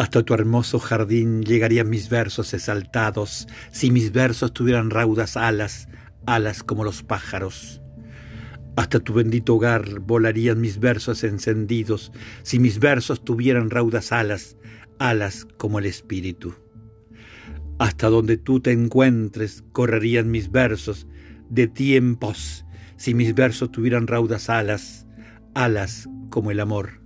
Hasta tu hermoso jardín llegarían mis versos exaltados, si mis versos tuvieran raudas alas, alas como los pájaros. Hasta tu bendito hogar volarían mis versos encendidos, si mis versos tuvieran raudas alas, alas como el espíritu. Hasta donde tú te encuentres correrían mis versos de tiempos, si mis versos tuvieran raudas alas, alas como el amor.